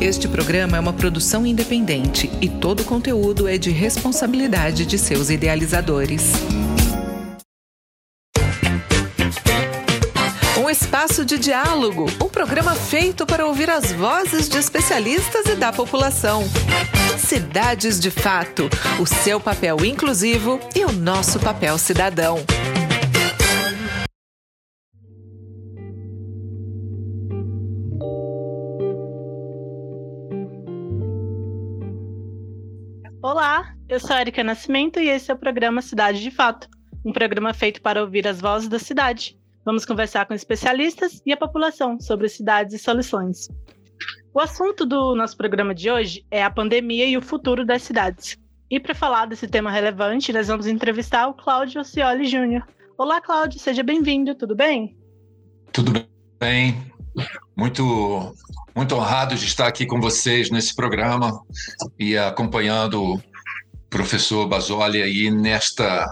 Este programa é uma produção independente e todo o conteúdo é de responsabilidade de seus idealizadores. Um espaço de diálogo, um programa feito para ouvir as vozes de especialistas e da população. Cidades de Fato, o seu papel inclusivo e o nosso papel cidadão. Olá, eu sou a Erika Nascimento e esse é o programa Cidade de Fato, um programa feito para ouvir as vozes da cidade. Vamos conversar com especialistas e a população sobre cidades e soluções. O assunto do nosso programa de hoje é a pandemia e o futuro das cidades. E para falar desse tema relevante, nós vamos entrevistar o Cláudio Ocioli Júnior. Olá, Cláudio, seja bem-vindo, tudo bem? Tudo bem. Muito muito honrado de estar aqui com vocês nesse programa e acompanhando o professor Basoli aí nesta,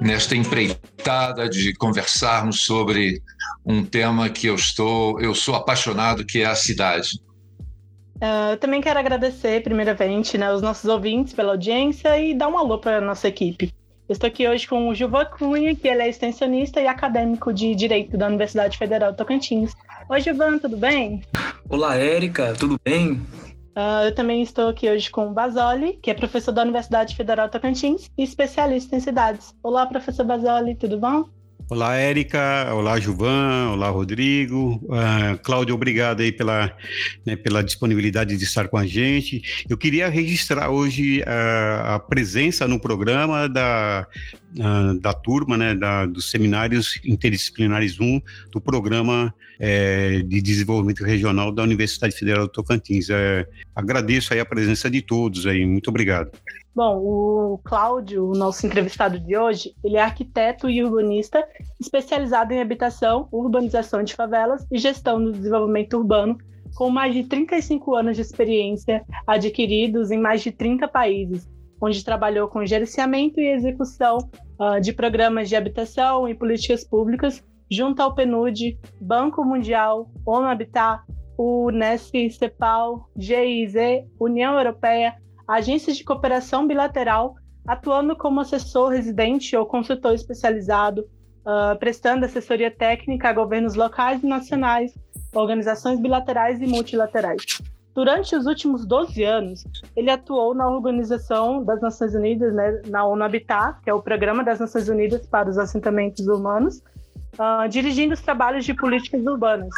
nesta empreitada de conversarmos sobre um tema que eu estou, eu sou apaixonado, que é a cidade. Uh, eu também quero agradecer, primeiramente, né, os nossos ouvintes pela audiência e dar um alô para a nossa equipe. Estou aqui hoje com o Gilvan Cunha, que ele é extensionista e acadêmico de Direito da Universidade Federal de Tocantins. Oi, Gilvan, tudo bem? Olá, Érica, tudo bem? Uh, eu também estou aqui hoje com o Basoli, que é professor da Universidade Federal Tocantins e especialista em cidades. Olá, professor Basoli, tudo bom? Olá, Érica. Olá, Juvan. Olá, Rodrigo. Uh, Cláudio, obrigado aí pela, né, pela disponibilidade de estar com a gente. Eu queria registrar hoje uh, a presença no programa da, uh, da turma, né, da, dos seminários interdisciplinares 1 do programa é, de desenvolvimento regional da Universidade Federal do Tocantins. É, agradeço aí a presença de todos aí. Muito obrigado. Bom, o Cláudio, o nosso entrevistado de hoje, ele é arquiteto e urbanista especializado em habitação, urbanização de favelas e gestão do desenvolvimento urbano, com mais de 35 anos de experiência adquiridos em mais de 30 países, onde trabalhou com gerenciamento e execução uh, de programas de habitação e políticas públicas junto ao PNUD, Banco Mundial, ONU Habitat, Unesco, CEPAL, GIZ, União Europeia, agências de cooperação bilateral, atuando como assessor residente ou consultor especializado, uh, prestando assessoria técnica a governos locais e nacionais, organizações bilaterais e multilaterais. Durante os últimos 12 anos, ele atuou na Organização das Nações Unidas, né, na ONU Habitat, que é o Programa das Nações Unidas para os Assentamentos Humanos, uh, dirigindo os trabalhos de políticas urbanas.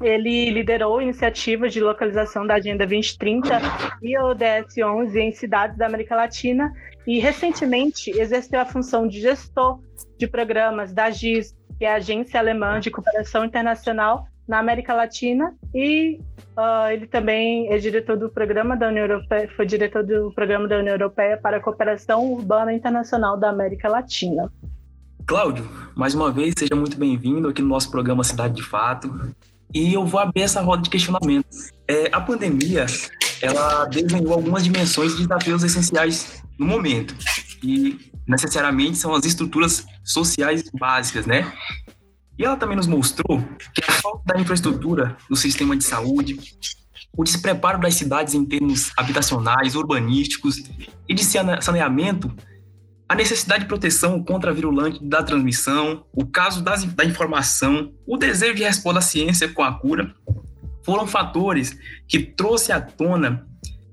Ele liderou iniciativas de localização da Agenda 2030 e ODS 11 em cidades da América Latina e, recentemente, exerceu a função de gestor de programas da GIS, que é a Agência Alemã de Cooperação Internacional na América Latina, e uh, ele também é diretor do programa da União Europeia, foi diretor do programa da União Europeia para a Cooperação Urbana Internacional da América Latina. Cláudio, mais uma vez, seja muito bem-vindo aqui no nosso programa Cidade de Fato. E eu vou abrir essa roda de questionamento. É, a pandemia, ela desenhou algumas dimensões e desafios essenciais no momento. E, necessariamente, são as estruturas sociais básicas, né? E ela também nos mostrou que a falta da infraestrutura do sistema de saúde, o despreparo das cidades em termos habitacionais, urbanísticos e de saneamento a necessidade de proteção contra a virulante da transmissão, o caso das, da informação, o desejo de responder à ciência com a cura, foram fatores que trouxe à tona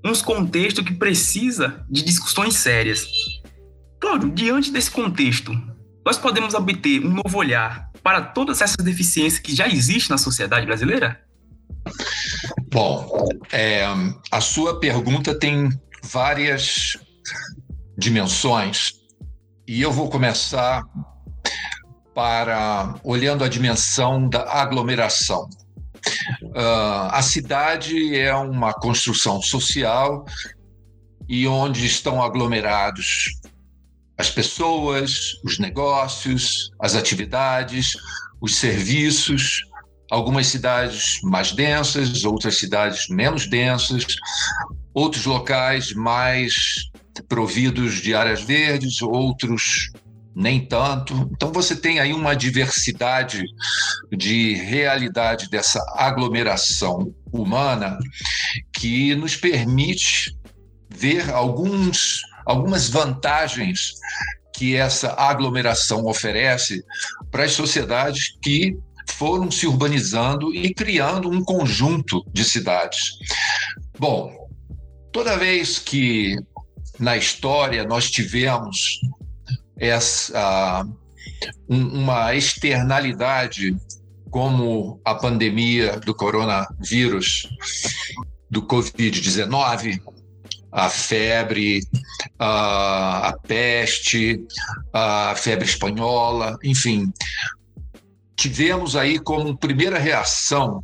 uns contextos que precisa de discussões sérias. Claro, diante desse contexto, nós podemos obter um novo olhar para todas essas deficiências que já existem na sociedade brasileira? Bom, é, a sua pergunta tem várias dimensões e eu vou começar para olhando a dimensão da aglomeração. Uh, a cidade é uma construção social e onde estão aglomerados as pessoas, os negócios, as atividades, os serviços, algumas cidades mais densas, outras cidades menos densas, outros locais mais providos de áreas verdes, outros nem tanto. Então você tem aí uma diversidade de realidade dessa aglomeração humana que nos permite ver alguns, algumas vantagens que essa aglomeração oferece para as sociedades que foram se urbanizando e criando um conjunto de cidades. Bom, toda vez que na história nós tivemos essa uma externalidade como a pandemia do coronavírus, do Covid-19, a febre, a, a peste, a febre espanhola, enfim. Tivemos aí como primeira reação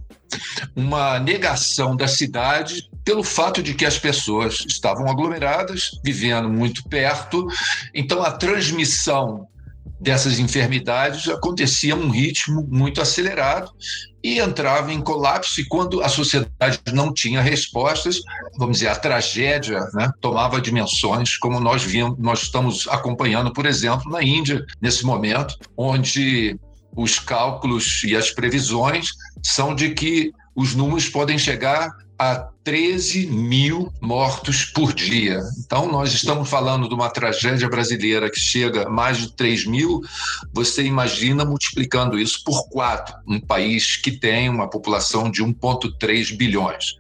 uma negação da cidade pelo fato de que as pessoas estavam aglomeradas, vivendo muito perto, então a transmissão dessas enfermidades acontecia um ritmo muito acelerado e entrava em colapso. E quando a sociedade não tinha respostas, vamos dizer, a tragédia né, tomava dimensões como nós vimos, nós estamos acompanhando, por exemplo, na Índia nesse momento, onde os cálculos e as previsões são de que os números podem chegar a 13 mil mortos por dia. Então, nós estamos falando de uma tragédia brasileira que chega a mais de 3 mil. Você imagina multiplicando isso por quatro, um país que tem uma população de 1,3 bilhões.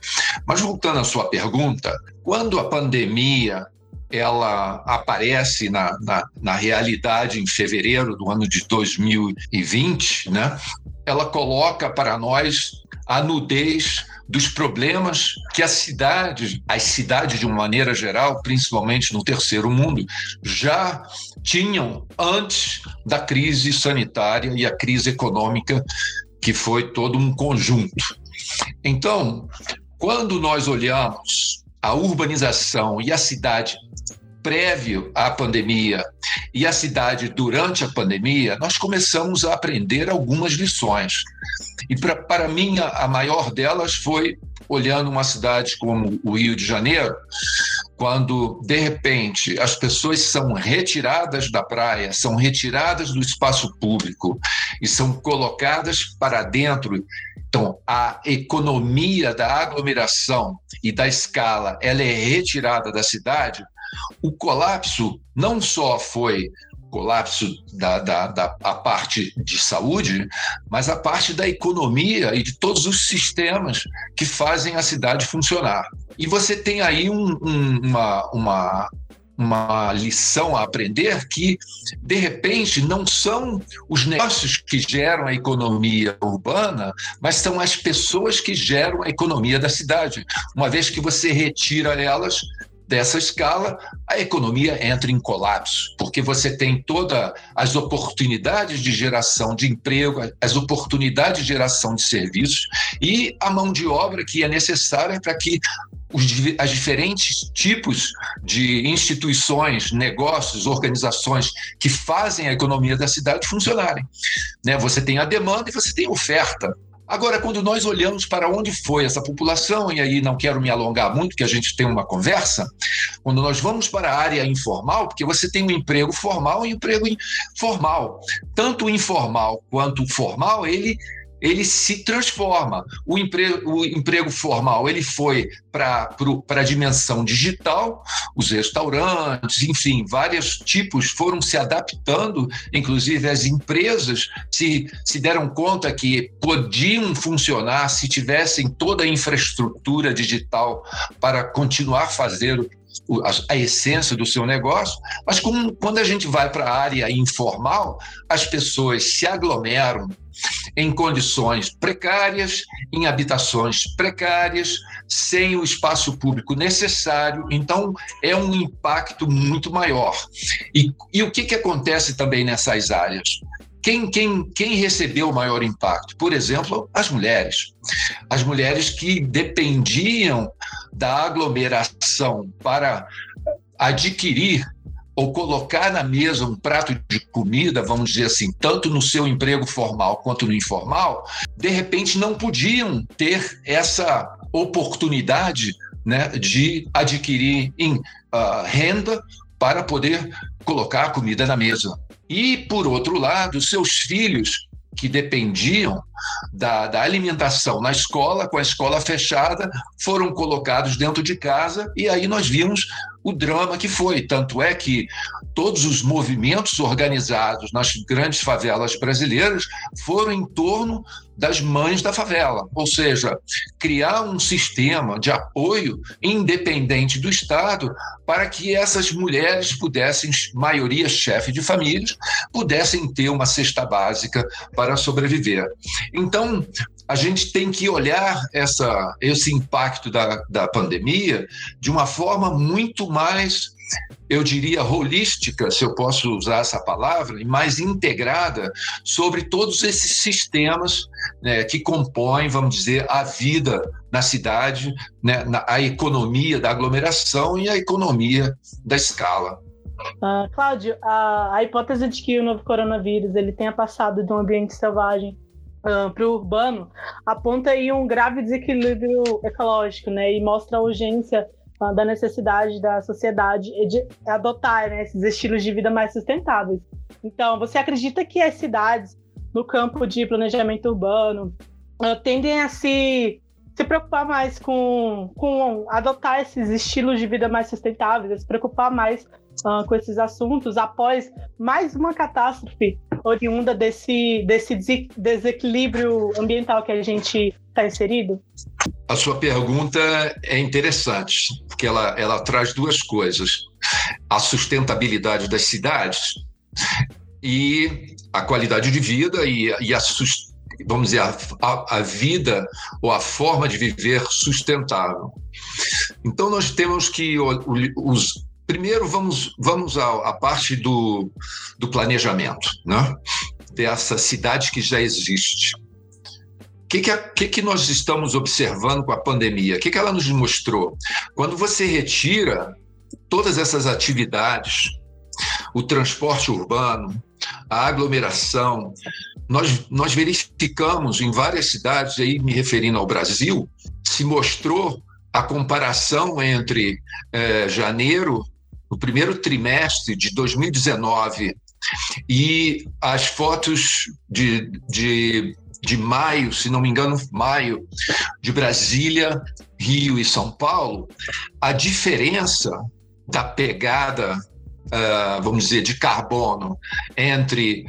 Mas voltando à sua pergunta, quando a pandemia ela aparece na, na, na, realidade em fevereiro do ano de 2020, né? ela coloca para nós a nudez dos problemas que a cidade, as cidades de uma maneira geral, principalmente no terceiro mundo, já tinham antes da crise sanitária e a crise econômica, que foi todo um conjunto. Então, quando nós olhamos a urbanização e a cidade prévio à pandemia e a cidade durante a pandemia, nós começamos a aprender algumas lições. E pra, para mim, a, a maior delas foi olhando uma cidade como o Rio de Janeiro, quando de repente as pessoas são retiradas da praia, são retiradas do espaço público e são colocadas para dentro. Então, a economia da aglomeração e da escala, ela é retirada da cidade. O colapso não só foi colapso da, da, da a parte de saúde, mas a parte da economia e de todos os sistemas que fazem a cidade funcionar. E você tem aí um, um, uma, uma, uma lição a aprender que, de repente, não são os negócios que geram a economia urbana, mas são as pessoas que geram a economia da cidade. Uma vez que você retira elas, dessa escala, a economia entra em colapso, porque você tem todas as oportunidades de geração de emprego, as oportunidades de geração de serviços e a mão de obra que é necessária para que os, as diferentes tipos de instituições, negócios, organizações que fazem a economia da cidade funcionarem. Né? Você tem a demanda e você tem a oferta. Agora, quando nós olhamos para onde foi essa população, e aí não quero me alongar muito, que a gente tem uma conversa, quando nós vamos para a área informal, porque você tem um emprego formal e um emprego informal. Tanto o informal quanto o formal, ele ele se transforma. O emprego, o emprego formal ele foi para a dimensão digital, os restaurantes, enfim, vários tipos foram se adaptando, inclusive as empresas se, se deram conta que podiam funcionar se tivessem toda a infraestrutura digital para continuar fazendo a, a, essência do seu negócio, mas quando a gente vai para a área informal, as pessoas se aglomeram em condições precárias, em habitações precárias, sem o espaço público necessário, então é um impacto muito maior. E, e o que, que acontece também nessas áreas? Quem, quem, quem recebeu o maior impacto? Por exemplo, as mulheres. As mulheres que dependiam da aglomeração para adquirir ou colocar na mesa um prato de comida, vamos dizer assim, tanto no seu emprego formal quanto no informal, de repente não podiam ter essa oportunidade né, de adquirir em, uh, renda para poder colocar a comida na mesa. E, por outro lado, seus filhos que dependiam da, da, alimentação na escola, com a escola fechada, foram colocados dentro de casa, e aí nós vimos o drama que foi. Tanto é que todos os movimentos organizados nas grandes favelas brasileiras foram em torno das mães da favela, ou seja, criar um sistema de apoio independente do Estado para que essas mulheres pudessem, maioria chefe de famílias, pudessem ter uma cesta básica para sobreviver. Então, a gente tem que olhar essa, esse impacto da, da pandemia de uma forma muito mais, eu diria, holística, se eu posso usar essa palavra, e mais integrada sobre todos esses sistemas né, que compõem, vamos dizer, a vida na cidade, né, na, a economia da aglomeração e a economia da escala. Uh, Cláudio, a, a hipótese de que o novo coronavírus ele tenha passado de um ambiente selvagem uh, para o urbano aponta aí um grave desequilíbrio ecológico, né? E mostra a urgência da necessidade da sociedade de adotar né, esses estilos de vida mais sustentáveis. Então, você acredita que as cidades no campo de planejamento urbano tendem a se se preocupar mais com, com adotar esses estilos de vida mais sustentáveis, se preocupar mais uh, com esses assuntos após mais uma catástrofe oriunda desse, desse desequilíbrio ambiental que a gente está inserido? A sua pergunta é interessante, porque ela, ela traz duas coisas: a sustentabilidade das cidades e a qualidade de vida e, e a vamos dizer, a, a, a, vida ou a forma de viver sustentável. Então, nós temos que os, Primeiro, vamos, vamos à, à parte do, do planejamento, né? dessa cidade que já existe. Que, que, que, que nós estamos observando com a pandemia? O que, que ela nos mostrou? Quando você retira todas essas atividades, o transporte urbano, a aglomeração, nós, nós verificamos em várias cidades, aí me referindo ao Brasil, se mostrou a comparação entre é, janeiro no primeiro trimestre de 2019 e as fotos de, de, de maio, se não me engano, maio, de Brasília, Rio e São Paulo, a diferença da pegada, uh, vamos dizer, de carbono entre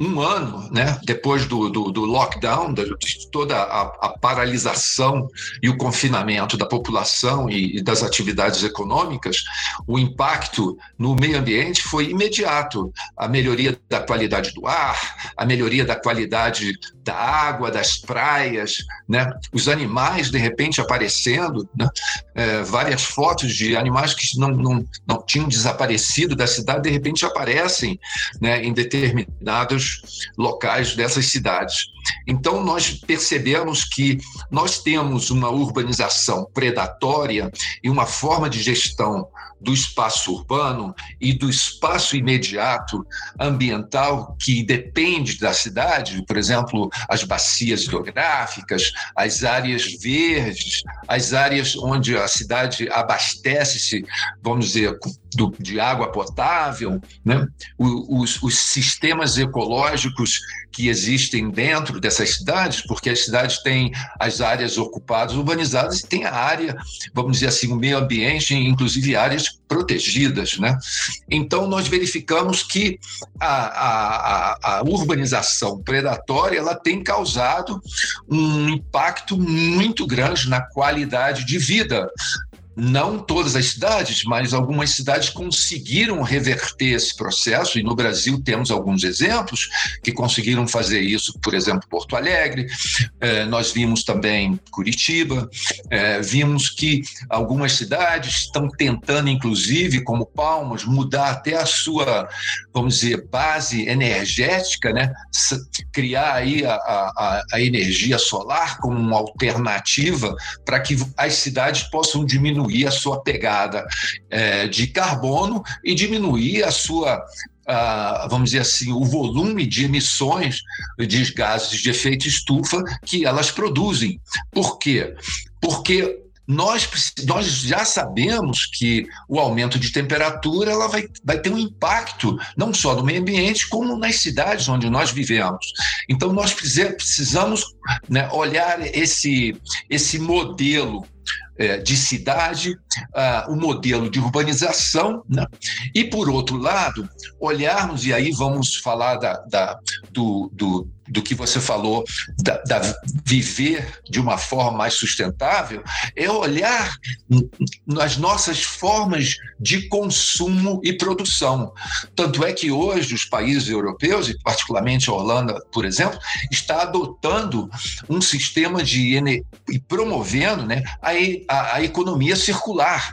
um ano, né, depois do, do, do lockdown, de toda a, a, paralisação e o confinamento da população e, e, das atividades econômicas, o impacto no meio ambiente foi imediato. A melhoria da qualidade do ar, a melhoria da qualidade da água, das praias, né, os animais de repente aparecendo, né, é, várias fotos de animais que não, não, não tinham desaparecido da cidade de repente aparecem né, em locais dessas cidades. Então, nós percebemos que nós temos uma urbanização predatória e uma forma de gestão do espaço urbano e do espaço imediato ambiental que depende da cidade, por exemplo, as bacias hidrográficas, as áreas verdes, as áreas onde a cidade abastece-se, vamos dizer, do, de água potável, né? os, os sistemas ecológicos que existem dentro dessas cidades, porque as cidades têm as áreas ocupadas, urbanizadas, e tem a área, vamos dizer assim, o meio ambiente, inclusive áreas protegidas. Né? Então, nós verificamos que a, a, a urbanização predatória ela tem causado um impacto muito grande na qualidade de vida não todas as cidades, mas algumas cidades conseguiram reverter esse processo, e no Brasil temos alguns exemplos que conseguiram fazer isso, por exemplo, Porto Alegre, eh, nós vimos também Curitiba, eh, vimos que algumas cidades estão tentando, inclusive, como Palmas, mudar até a sua, vamos dizer, base energética, né? criar aí a, a, a energia solar como uma alternativa para que as cidades possam diminuir diminuir a sua pegada é, de carbono e diminuir a sua vamos dizer assim, o volume de emissões de gases de efeito estufa que elas produzem. Por quê? Porque nós, nós já sabemos que o aumento de temperatura ela vai, vai ter um impacto não só no meio ambiente, como nas cidades onde nós vivemos. Então, nós precisamos né, olhar esse, esse modelo é, de cidade, o modelo de urbanização, né? e, por outro lado, olharmos, e aí vamos falar da, da do, do, do que você falou, da, da, viver de uma forma mais sustentável, é olhar nas nossas formas de consumo e produção. Tanto é que hoje os países europeus, e particularmente a Holanda, por exemplo, está adotando um sistema de e promovendo né, a, a, economia circular.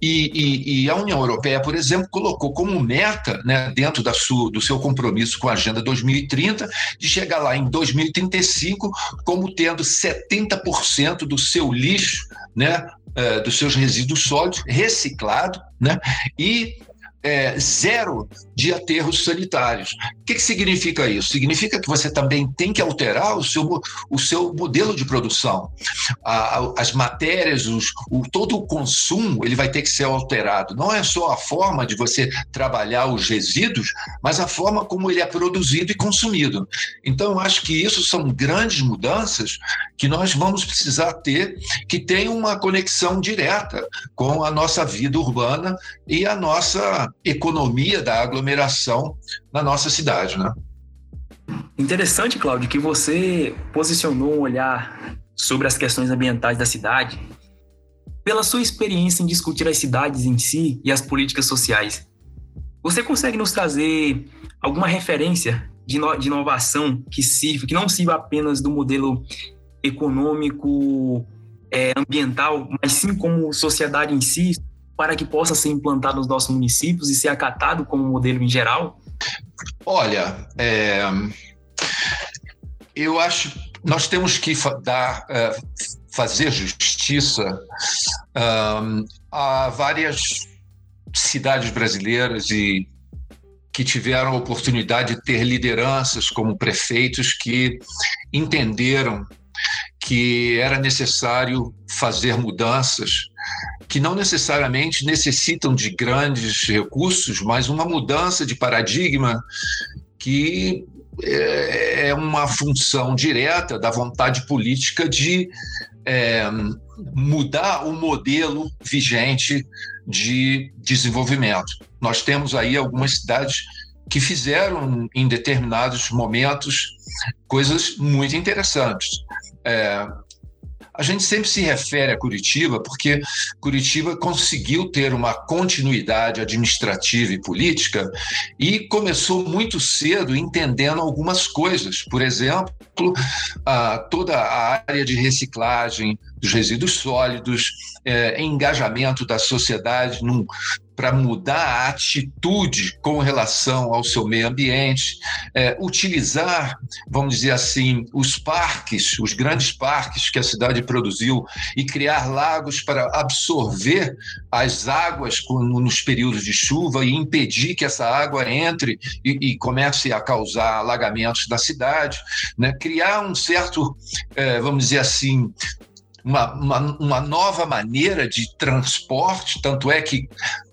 E, e, e, a União Europeia, por exemplo, colocou como meta, né, dentro da sua, do seu compromisso com a Agenda 2030, de chegar lá em 2035 como tendo 70% do seu lixo, né, é, dos seus resíduos sólidos reciclado, né, e é, zero de aterros sanitários. O que, que, significa isso? Significa que você também tem que alterar o seu, o seu modelo de produção. A, as matérias, os, o, todo o consumo, ele vai ter que ser alterado. Não é só a forma de você trabalhar os resíduos, mas a forma como ele é produzido e consumido. Então, eu acho que isso são grandes mudanças que nós vamos precisar ter, que tem uma conexão direta com a nossa vida urbana e a nossa economia da aglomeração na nossa cidade, né? Interessante, Cláudio, que você posicionou um olhar sobre as questões ambientais da cidade pela sua experiência em discutir as cidades em si e as políticas sociais. Você consegue nos trazer alguma referência de inovação que sirva, que não sirva apenas do modelo econômico, é, ambiental, mas sim como sociedade em si, para que possa ser implantado nos nossos municípios e ser acatado como modelo em geral? Olha, é, eu acho nós temos que dar, é, fazer justiça a várias cidades brasileiras e que tiveram a oportunidade de ter lideranças como prefeitos que entenderam que era necessário fazer mudanças que não necessariamente necessitam de grandes recursos, mas uma mudança de paradigma que é, é uma função direta da vontade política de é, mudar o modelo vigente de desenvolvimento. Nós temos aí algumas cidades que fizeram em determinados momentos coisas muito interessantes. É, a gente sempre se refere a Curitiba porque Curitiba conseguiu ter uma continuidade administrativa e política e começou muito cedo entendendo algumas coisas. Por exemplo, a, toda a área de reciclagem dos resíduos sólidos, é, engajamento da sociedade num, para mudar a atitude com relação ao seu meio ambiente, é, utilizar, vamos dizer assim, os parques, os grandes parques que a cidade produziu e criar lagos para absorver as águas nos períodos de chuva e impedir que essa água entre e, e comece a causar alagamentos na cidade, né? criar um certo, é, vamos dizer assim, uma, uma, uma, nova maneira de transporte, tanto é que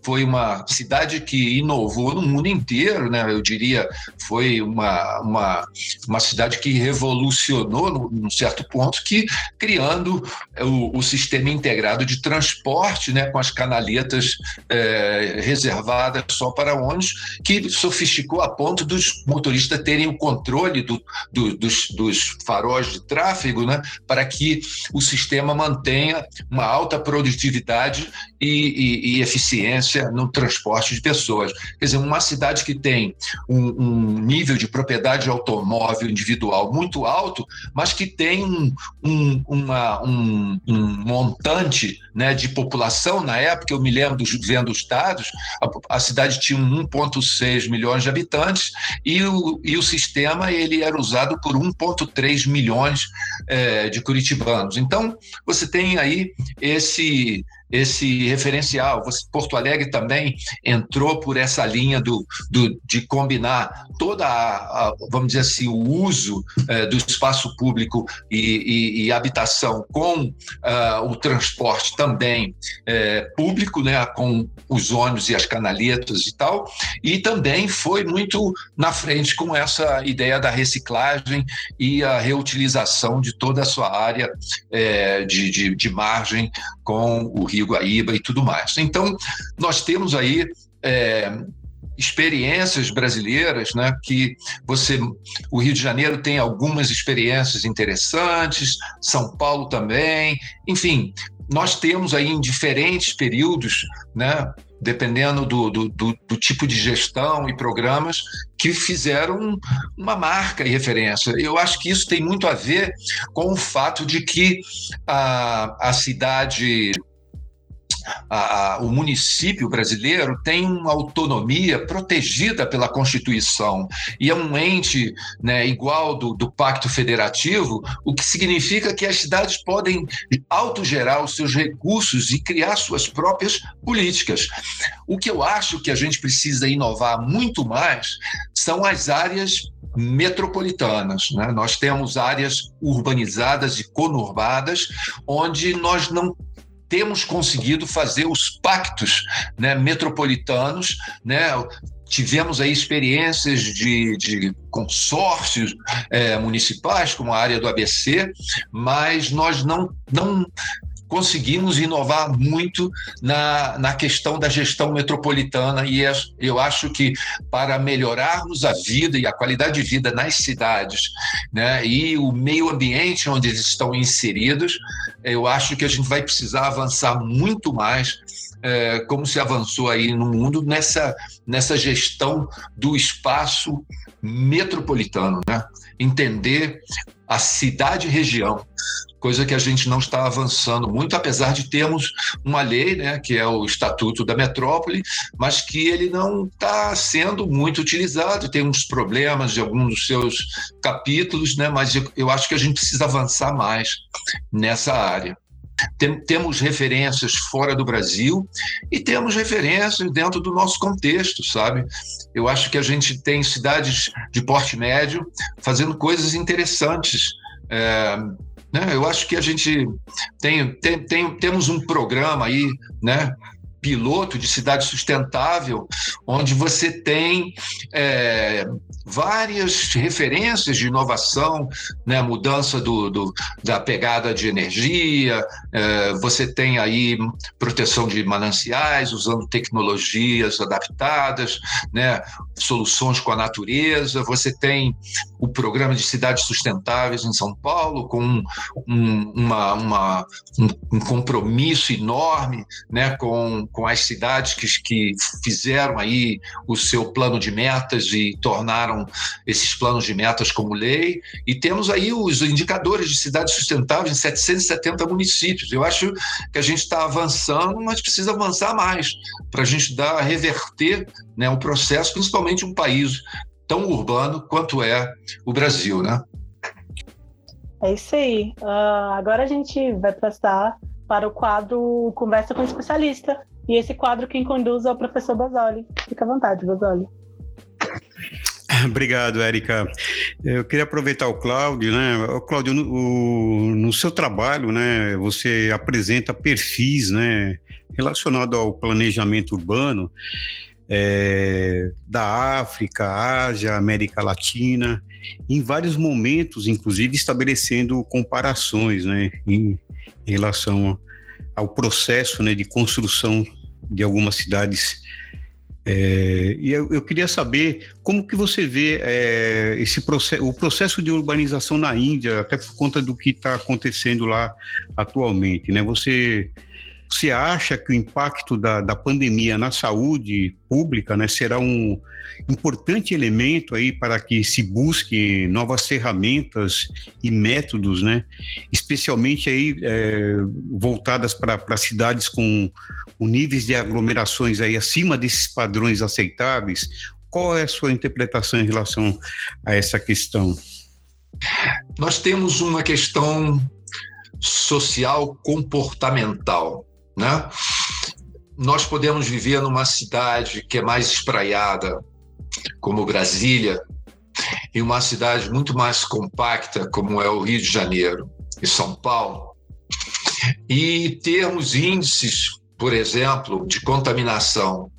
foi uma cidade que inovou no mundo inteiro, né? Eu diria, foi uma, uma, uma cidade que revolucionou num certo ponto, que criando o, o sistema integrado de transporte, né? Com as canaletas é, reservadas só para ônibus, que sofisticou a ponto dos motoristas terem o controle do, do, dos, dos faróis de tráfego, né? Para que o sistema mantenha uma alta produtividade e, e, e eficiência no transporte de pessoas. Quer dizer, uma cidade que tem um, um nível de propriedade de automóvel individual muito alto, mas que tem um, um, uma, um, um montante né, de população, na época, eu me lembro dos, vendo os dados, a, a cidade tinha 1,6 milhões de habitantes e o, e o sistema ele era usado por 1,3 milhões é, de curitibanos. Então, você tem aí esse esse referencial. Porto Alegre também entrou por essa linha do, do de combinar toda a, a, vamos dizer assim, o uso é, do espaço público e, e, e habitação com uh, o transporte também é, público, né, com os ônibus e as canaletas e tal, e também foi muito na frente com essa ideia da reciclagem e a reutilização de toda a sua área é, de, de, de margem com o Rio Guaíba e tudo mais. Então, nós temos aí é, experiências brasileiras, né? Que você, o Rio de Janeiro tem algumas experiências interessantes, São Paulo também, enfim, nós temos aí em diferentes períodos, né? Dependendo do, do, do, do tipo de gestão e programas que fizeram uma marca e referência. Eu acho que isso tem muito a ver com o fato de que a, a cidade a, a, o município brasileiro tem uma autonomia protegida pela Constituição e é um ente né, igual do, do Pacto Federativo, o que significa que as cidades podem autogerar os seus recursos e criar suas próprias políticas. O que eu acho que a gente precisa inovar muito mais são as áreas metropolitanas. Né? Nós temos áreas urbanizadas e conurbadas, onde nós não temos conseguido fazer os pactos né, metropolitanos, né, tivemos aí experiências de, de consórcios é, municipais, como a área do ABC, mas nós não, não conseguimos inovar muito na, na questão da gestão metropolitana e é, eu acho que para melhorarmos a vida e a qualidade de vida nas cidades né, e o meio ambiente onde eles estão inseridos, eu acho que a gente vai precisar avançar muito mais é, como se avançou aí no mundo nessa, nessa gestão do espaço metropolitano, né? entender a cidade-região, coisa que a gente não está avançando muito, apesar de termos uma lei, né, que é o Estatuto da Metrópole, mas que ele não está sendo muito utilizado, tem uns problemas de alguns dos seus capítulos, né, mas eu, acho que a gente precisa avançar mais nessa área. Tem, temos referências fora do Brasil e temos referências dentro do nosso contexto, sabe? Eu acho que a gente tem cidades de porte médio fazendo coisas interessantes. É, né? Eu acho que a gente tem, tem, tem, temos um programa aí, né? Piloto de cidade sustentável, onde você tem é, várias referências de inovação, né, mudança do, do da pegada de energia, é, você tem aí proteção de mananciais, usando tecnologias adaptadas, né, soluções com a natureza, você tem o programa de cidades sustentáveis em São Paulo, com um, um, uma, uma, um, um compromisso enorme né, com com as cidades que, que fizeram aí o seu plano de metas e tornaram esses planos de metas como lei. E temos aí os indicadores de cidades sustentáveis em 770 municípios. Eu acho que a gente está avançando, mas precisa avançar mais para a gente dar, reverter né, um processo, principalmente um país tão urbano quanto é o Brasil, né? É isso aí. Uh, agora a gente vai passar para o quadro Conversa com o Especialista, e esse quadro quem conduz é o professor Basoli. Fica à vontade, Basoli. Obrigado, Érica. Eu queria aproveitar o Cláudio, né? O Cláudio, no, no, seu trabalho, né, você apresenta perfis, né, relacionado ao planejamento urbano é, da África, Ásia, América Latina, em vários momentos, inclusive estabelecendo comparações, né, em, em relação ao processo, né, de construção de algumas cidades. É, e eu, eu, queria saber como que você vê é, esse processo, o processo de urbanização na Índia, até por conta do que está acontecendo lá atualmente, né? Você você acha que o impacto da, da pandemia na saúde pública né, será um importante elemento aí para que se busque novas ferramentas e métodos, né, especialmente aí é, voltadas para cidades com, com níveis de aglomerações aí acima desses padrões aceitáveis? Qual é a sua interpretação em relação a essa questão? Nós temos uma questão social comportamental né? Nós podemos viver numa cidade que é mais espraiada, como Brasília, e uma cidade muito mais compacta, como é o Rio de Janeiro e São Paulo, e termos índices, por exemplo, de contaminação.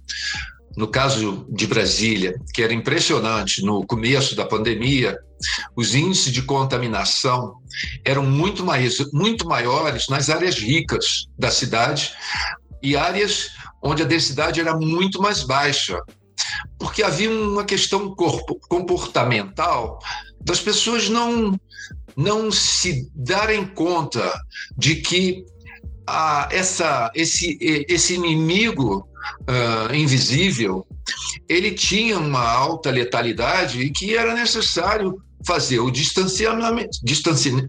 No caso de Brasília, que era impressionante no começo da pandemia, os índices de contaminação eram muito, mais, muito maiores nas áreas ricas da cidade e áreas onde a densidade era muito mais baixa, porque havia uma questão comportamental das pessoas não, não se darem conta de que a, essa, esse, esse inimigo uh, invisível ele tinha uma alta letalidade e que era necessário fazer o distanciamento,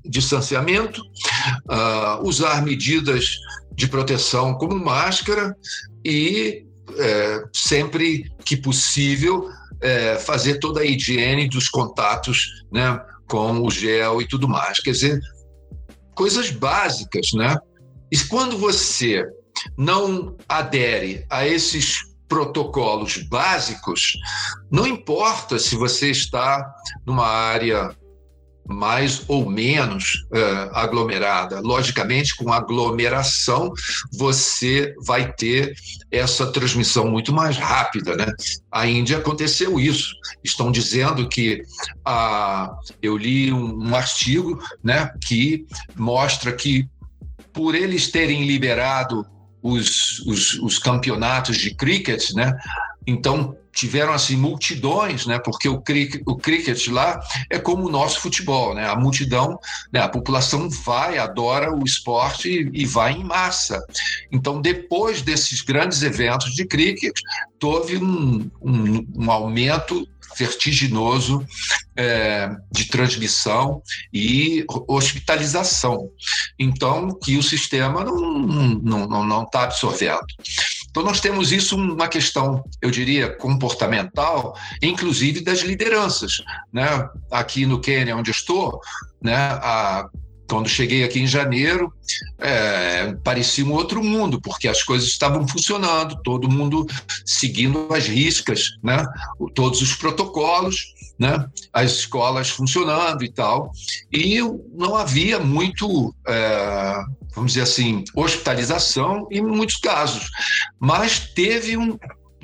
distanciamento uh, usar medidas de proteção como máscara e é, sempre que possível é, fazer toda a higiene dos contatos né, com o gel e tudo mais. Quer dizer, coisas básicas, né? E quando você não adere a esses protocolos básicos, não importa se você está numa área mais ou menos uh, aglomerada. Logicamente, com aglomeração, você vai ter essa transmissão muito mais rápida. Né? A Índia aconteceu isso. Estão dizendo que ah, eu li um, um artigo né, que mostra que, por eles terem liberado os, os, os campeonatos de cricket, né, então tiveram assim multidões, né? Porque o cricket, o cricket lá é como o nosso futebol, né? A multidão, né? A população vai, adora o esporte e, e vai em massa. Então, depois desses grandes eventos de cricket, houve um, um, um aumento vertiginoso é, de transmissão e hospitalização. Então, que o sistema não está não, não, não tá absorvendo. Então, nós temos isso uma questão, eu diria, comportamental, inclusive das lideranças. Né? Aqui no Quênia, onde estou, né, a, quando cheguei aqui em janeiro, é, parecia um outro mundo, porque as coisas estavam funcionando, todo mundo seguindo as riscas, né? todos os protocolos, né? as escolas funcionando e tal. E não havia muito, é, vamos dizer assim, hospitalização em muitos casos, mas teve um.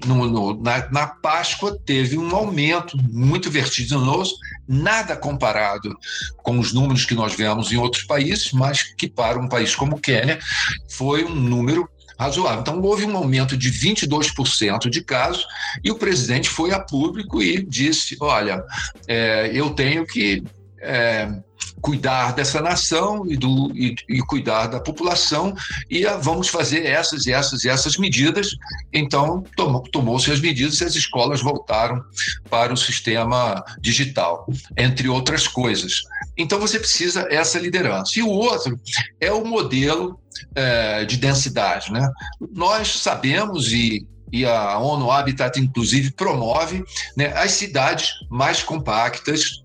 No, no, na, na Páscoa teve um aumento muito vertiginoso, nada comparado com os números que nós vemos em outros países, mas que para um país como o Quênia foi um número razoável. Então, houve um aumento de 22% de casos e o presidente foi a público e disse: olha, é, eu tenho que é, cuidar dessa nação e, do, e, e cuidar da população e a, vamos fazer essas e essas e essas medidas. Então, tomou, tomou-se as medidas e as escolas voltaram para o sistema digital, entre outras coisas. Então, você precisa essa liderança. E o outro é o modelo é, de densidade. Né? Nós sabemos e e a ONU Habitat, inclusive, promove né, as cidades mais compactas,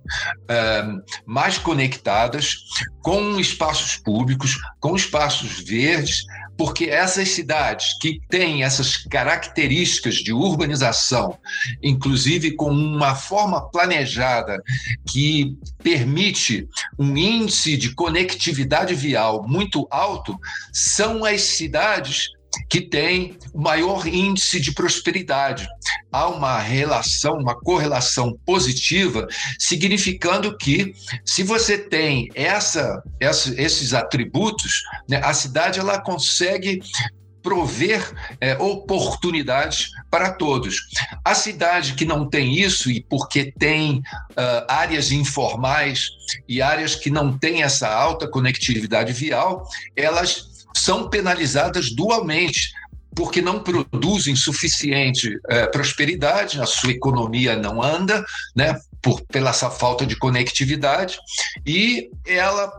é, mais conectadas, com espaços públicos, com espaços verdes, porque essas cidades que têm essas características de urbanização, inclusive com uma forma planejada que permite um índice de conectividade vial muito alto, são as cidades que tem o maior índice de prosperidade. Há uma relação, uma correlação positiva, significando que se você tem essa, essa esses atributos, né, a cidade ela consegue prover é, oportunidades para todos. A cidade que não tem isso, e porque tem uh, áreas informais e áreas que não têm essa alta conectividade vial, elas são penalizadas dualmente, porque não produzem suficiente é, prosperidade, a sua economia não anda, né, por, pela essa falta de conectividade, e ela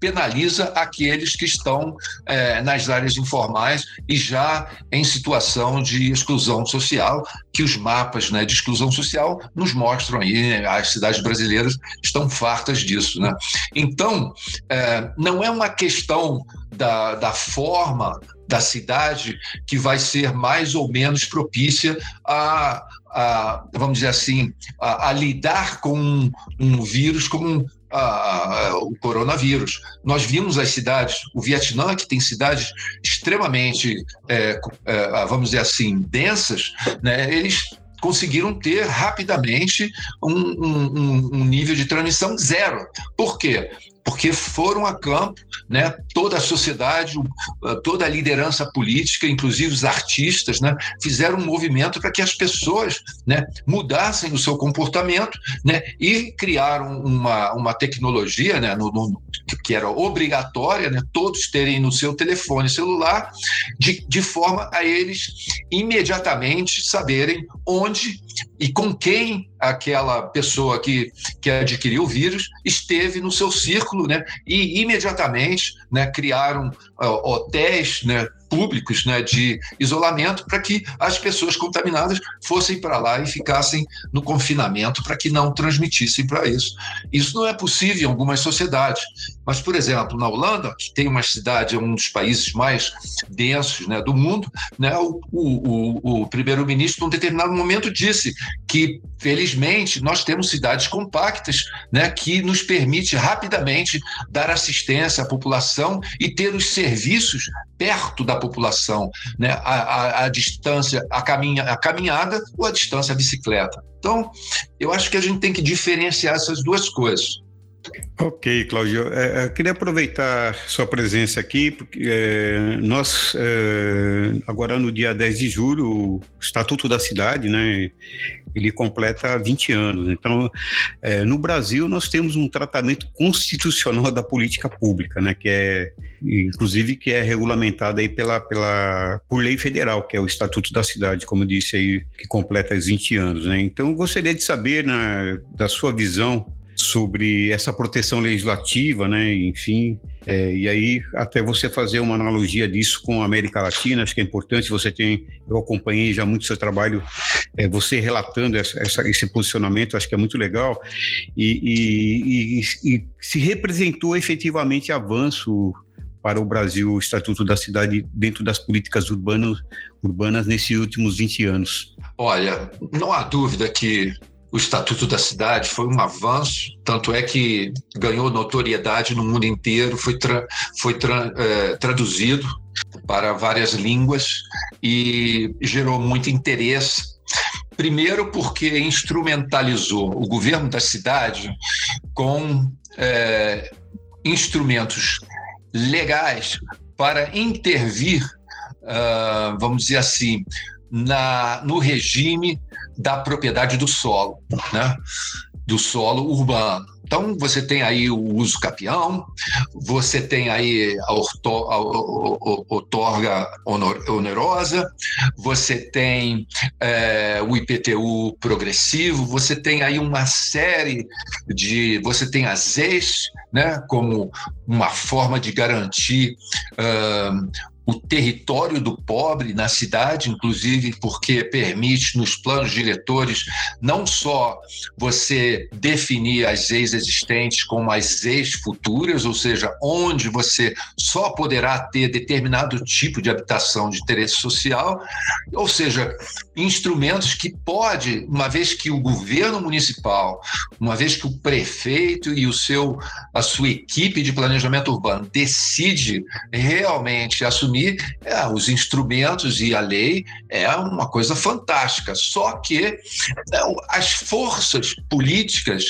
penaliza aqueles que estão é, nas áreas informais e já em situação de exclusão social, que os mapas né, de exclusão social nos mostram aí, né, as cidades brasileiras estão fartas disso. Né? Então, é, não é uma questão da, da forma da cidade que vai ser mais ou menos propícia a, a vamos dizer assim, a, a lidar com um, um vírus como um, a, o coronavírus. Nós vimos as cidades, o Vietnã, que tem cidades extremamente, é, é, vamos dizer assim, densas, né, eles conseguiram ter rapidamente um, um, um, nível de transmissão zero. Por quê? Porque foram a campo, né, toda a sociedade, toda a liderança política, inclusive os artistas, né, fizeram um movimento para que as pessoas né, mudassem o seu comportamento né, e criaram uma, uma tecnologia né, no, no, que era obrigatória, né, todos terem no seu telefone celular, de, de forma a eles imediatamente saberem onde e com quem aquela pessoa que, que adquiriu o vírus esteve no seu círculo, né? E imediatamente né, criaram uh, hotéis, né, públicos né, de isolamento para que as pessoas contaminadas fossem para lá e ficassem no confinamento para que não transmitissem para isso. Isso não é possível em algumas sociedades. Mas, por exemplo, na Holanda, que tem uma cidade, um dos países mais densos né, do mundo, né, o, o, o primeiro-ministro, num determinado momento, disse que, felizmente, nós temos cidades compactas né, que nos permite rapidamente dar assistência à população e ter os serviços perto da população, né? a, a, a distância, a, caminha, a caminhada ou a distância a bicicleta. Então, eu acho que a gente tem que diferenciar essas duas coisas. Ok, Cláudio. É, é, queria aproveitar sua presença aqui, porque é, nós, é, agora no dia 10 de julho, o Estatuto da Cidade, né, ele completa 20 anos. Então, é, no Brasil, nós temos um tratamento constitucional da política pública, né, que é, inclusive, que é regulamentado aí pela, pela, por lei federal, que é o Estatuto da Cidade, como eu disse aí, que completa 20 anos. Né. Então, eu gostaria de saber, né, da sua visão, sobre essa proteção legislativa, né? Enfim, é, e aí até você fazer uma analogia disso com a América Latina, acho que é importante. Você tem, eu acompanhei já muito seu trabalho, é, você relatando essa, essa, esse posicionamento, acho que é muito legal e, e, e, e se representou efetivamente avanço para o Brasil o Estatuto da Cidade dentro das políticas urbanas, urbanas nesses últimos 20 anos? Olha, não há dúvida que o Estatuto da Cidade foi um avanço, tanto é que ganhou notoriedade no mundo inteiro, foi, tra foi tra é, traduzido para várias línguas e gerou muito interesse. Primeiro, porque instrumentalizou o governo da cidade com é, instrumentos legais para intervir, uh, vamos dizer assim, na, no regime da propriedade do solo, né? do solo urbano. Então, você tem aí o uso capião, você tem aí a, orto, a, outorga onerosa, você tem é, o IPTU progressivo, você tem aí uma série de. Você tem as ex, né, como uma forma de garantir o território do pobre na cidade, inclusive porque permite nos planos diretores não só você definir as ex existentes como as ex futuras, ou seja, onde você só poderá ter determinado tipo de habitação de interesse social, ou seja, instrumentos que pode, uma vez que o governo municipal, uma vez que o prefeito e o seu a sua equipe de planejamento urbano decide realmente assumir assumir é, os instrumentos e a lei é uma coisa fantástica. Só que é, as forças políticas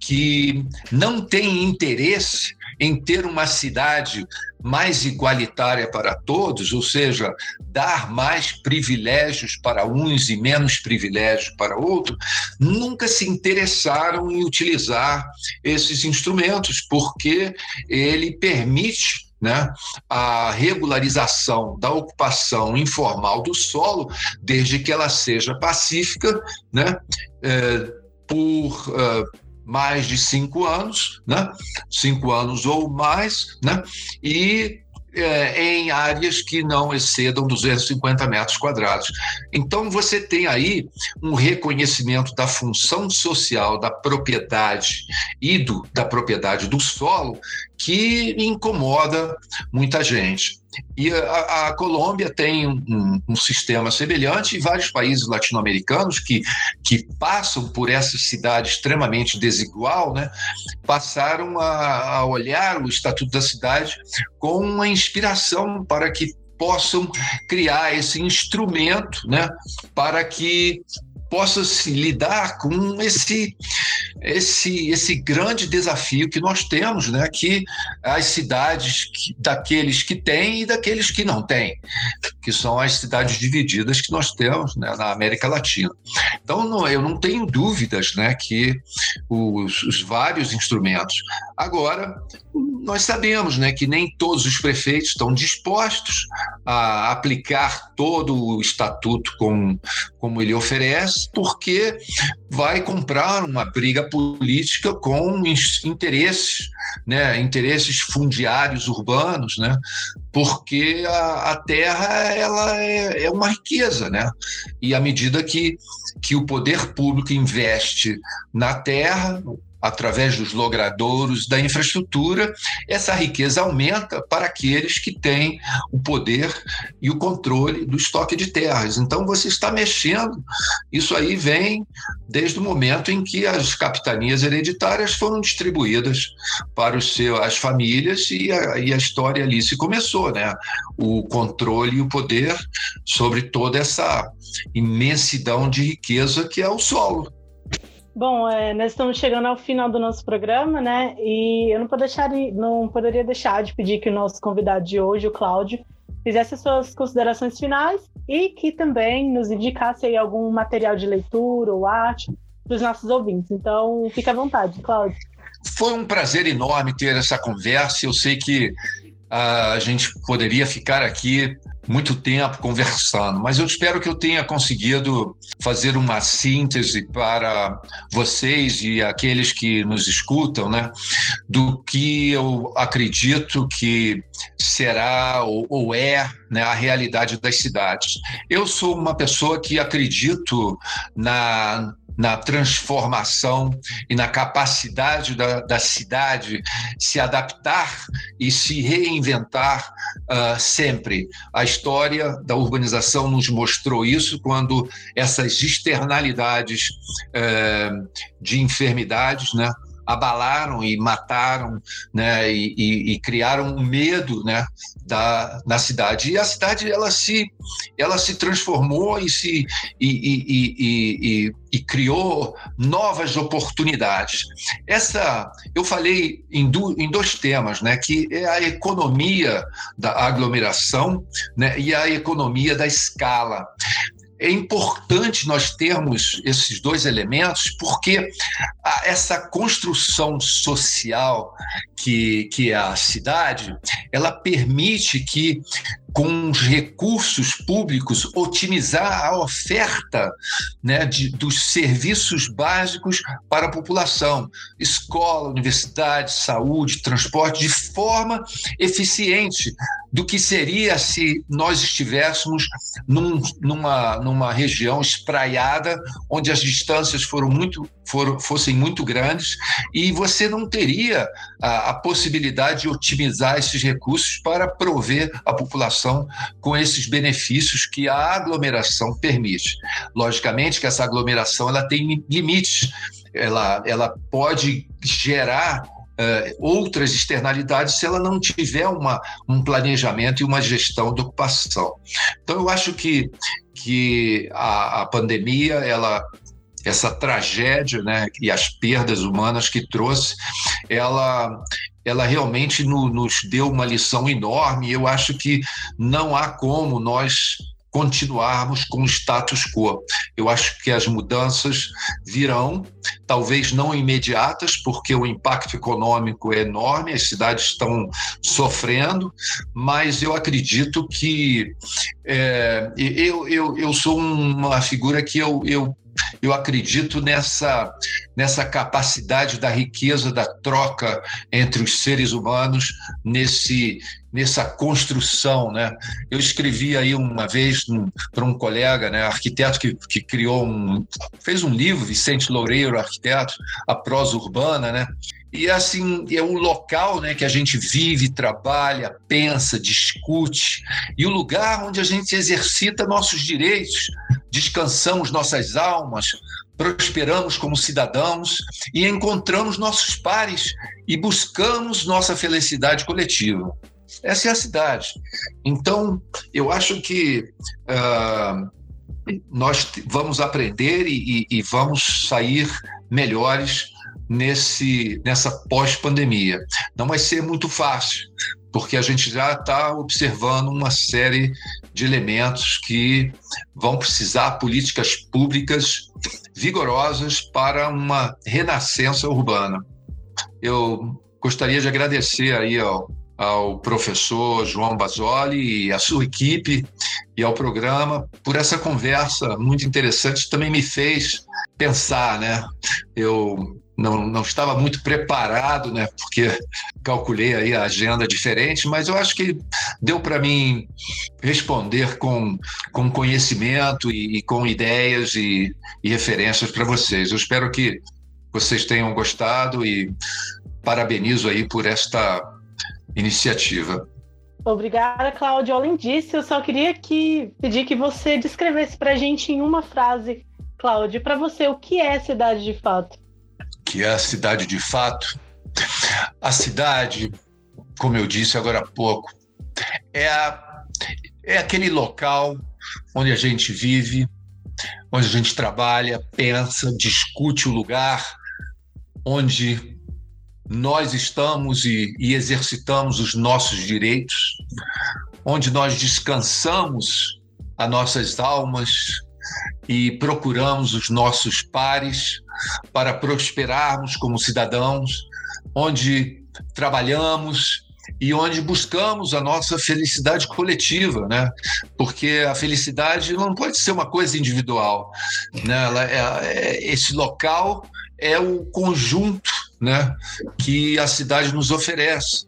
que não têm interesse em ter uma cidade mais igualitária para todos, ou seja, dar mais privilégios para uns e menos privilégios para outros, nunca se interessaram em utilizar esses instrumentos, porque ele permite né, a regularização da ocupação informal do solo, desde que ela seja pacífica, né, é, por, uh, mais de cinco anos, né? cinco anos ou mais, né? e é, em áreas que não excedam 250 metros quadrados. Então, você tem aí um reconhecimento da função social da propriedade e do, da propriedade do solo que incomoda muita gente. E a, a Colômbia tem um, um, sistema semelhante e vários países latino-americanos que, que passam por essa cidade extremamente desigual, né, passaram a, a olhar o Estatuto da Cidade com uma inspiração para que possam criar esse instrumento né, para que possa se lidar com esse, esse, esse grande desafio que nós temos, né? que as cidades que, daqueles que têm e daqueles que não têm, que são as cidades divididas que nós temos né? na América Latina. Então, não, eu não tenho dúvidas né? que os, os vários instrumentos. Agora, nós sabemos né, que nem todos os prefeitos estão dispostos a aplicar todo o estatuto como, como ele oferece, porque vai comprar uma briga política com interesses, né, interesses fundiários urbanos, né, porque a, a terra ela é, é, uma riqueza, né, e à medida que, que o poder público investe na terra, através dos logradouros, da infraestrutura, essa riqueza aumenta para aqueles que têm o poder e o controle do estoque de terras. Então, você está mexendo, isso aí vem desde o momento em que as capitanias hereditárias foram distribuídas para os seus, as famílias e a, e a história ali se começou, né? O controle e o poder sobre toda essa imensidão de riqueza que é o solo. Bom, é, nós estamos chegando ao final do nosso programa, né? E eu não, deixar, não poderia deixar de pedir que o nosso convidado de hoje, o Cláudio, fizesse as suas considerações finais e que também nos indicasse algum material de leitura ou arte para os nossos ouvintes. Então, fique à vontade, Cláudio. Foi um prazer enorme ter essa conversa. Eu sei que a gente poderia ficar aqui muito tempo conversando, mas eu espero que eu tenha conseguido fazer uma síntese para vocês e aqueles que nos escutam, né, do que eu acredito que será ou, ou é né, a realidade das cidades. Eu sou uma pessoa que acredito na na transformação e na capacidade da, da cidade se adaptar e se reinventar uh, sempre. A história da urbanização nos mostrou isso quando essas externalidades uh, de enfermidades, né, abalaram e mataram, né, e, e, e, criaram um medo, né, da, na cidade. E a cidade ela se, ela se transformou e se e, e criou novas oportunidades. Essa, eu falei em, do, em dois temas, né, que é a economia da aglomeração, né, e a economia da escala é importante nós termos esses dois elementos, porque essa construção social que, que é a cidade, ela permite que com os recursos públicos, otimizar a oferta né, de, dos serviços básicos para a população, escola, universidade, saúde, transporte, de forma eficiente do que seria se nós estivéssemos num, numa, numa região espraiada, onde as distâncias foram muito, foram, fossem muito grandes, e você não teria a, a possibilidade de otimizar esses recursos para prover a população com esses benefícios que a aglomeração permite. Logicamente que essa aglomeração ela tem limites, ela, ela pode gerar Uh, outras externalidades se ela não tiver uma, um planejamento e uma gestão de ocupação. Então, eu acho que, que a, a pandemia, ela essa tragédia né, e as perdas humanas que trouxe, ela, ela realmente no, nos deu uma lição enorme. Eu acho que não há como nós continuarmos com o status quo. Eu acho que as mudanças virão, talvez não imediatas, porque o impacto econômico é enorme, as cidades estão sofrendo, mas eu acredito que é, eu, eu, eu sou uma figura que eu, eu eu acredito nessa, nessa capacidade da riqueza, da troca entre os seres humanos, nesse, nessa construção, né? Eu escrevi aí uma vez para um colega, né, arquiteto que, que criou um, fez um livro, Vicente Loureiro, arquiteto, a prosa urbana, né? E assim, é o local né, que a gente vive, trabalha, pensa, discute, e o lugar onde a gente exercita nossos direitos, descansamos nossas almas, prosperamos como cidadãos e encontramos nossos pares e buscamos nossa felicidade coletiva. Essa é a cidade. Então, eu acho que uh, nós vamos aprender e, e, e vamos sair melhores nesse, nessa pós-pandemia. Não vai ser muito fácil, porque a gente já está observando uma série de elementos que vão precisar políticas públicas vigorosas para uma renascença urbana. Eu gostaria de agradecer aí ao, ao professor João Basoli e à sua equipe e ao programa por essa conversa muito interessante, também me fez pensar, né? Eu não, não estava muito preparado, né? Porque calculei aí a agenda diferente, mas eu acho que deu para mim responder com, com conhecimento e, e com ideias e, e referências para vocês. Eu espero que vocês tenham gostado e parabenizo aí por esta iniciativa. Obrigada, Cláudio. Além disso, eu só queria que, pedir que você descrevesse para a gente em uma frase, Cláudio, para você, o que é cidade de fato? Que é a cidade de fato. A cidade, como eu disse agora há pouco, é, a, é aquele local onde a gente vive, onde a gente trabalha, pensa, discute o lugar, onde nós estamos e, e exercitamos os nossos direitos, onde nós descansamos as nossas almas e procuramos os nossos pares para prosperarmos como cidadãos, onde trabalhamos e onde buscamos a nossa felicidade coletiva, né? Porque a felicidade não pode ser uma coisa individual, né? Ela é, é, esse local é o conjunto, né? Que a cidade nos oferece,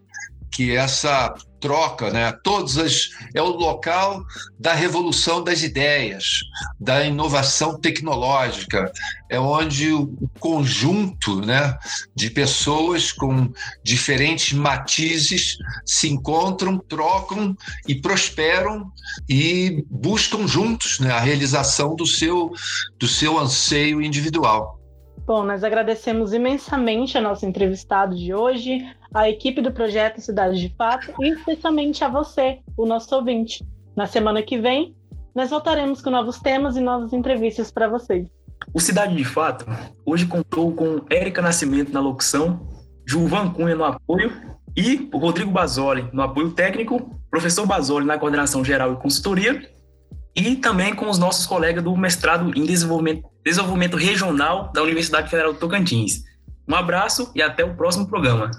que essa troca, né? Todas as é o local da revolução das ideias, da inovação tecnológica, é onde o conjunto, né, de pessoas com diferentes matizes se encontram, trocam e prosperam e buscam juntos, né, a realização do seu do seu anseio individual. Bom, nós agradecemos imensamente a nossa entrevistado de hoje, a equipe do projeto Cidade de Fato e especialmente a você, o nosso ouvinte. Na semana que vem, nós voltaremos com novos temas e novas entrevistas para vocês. O Cidade de Fato hoje contou com Érica Nascimento na locução, Gilvan Cunha no apoio e o Rodrigo Basoli no apoio técnico, professor Basoli na coordenação geral e consultoria e também com os nossos colegas do mestrado em desenvolvimento, desenvolvimento regional da Universidade Federal do Tocantins. Um abraço e até o próximo programa.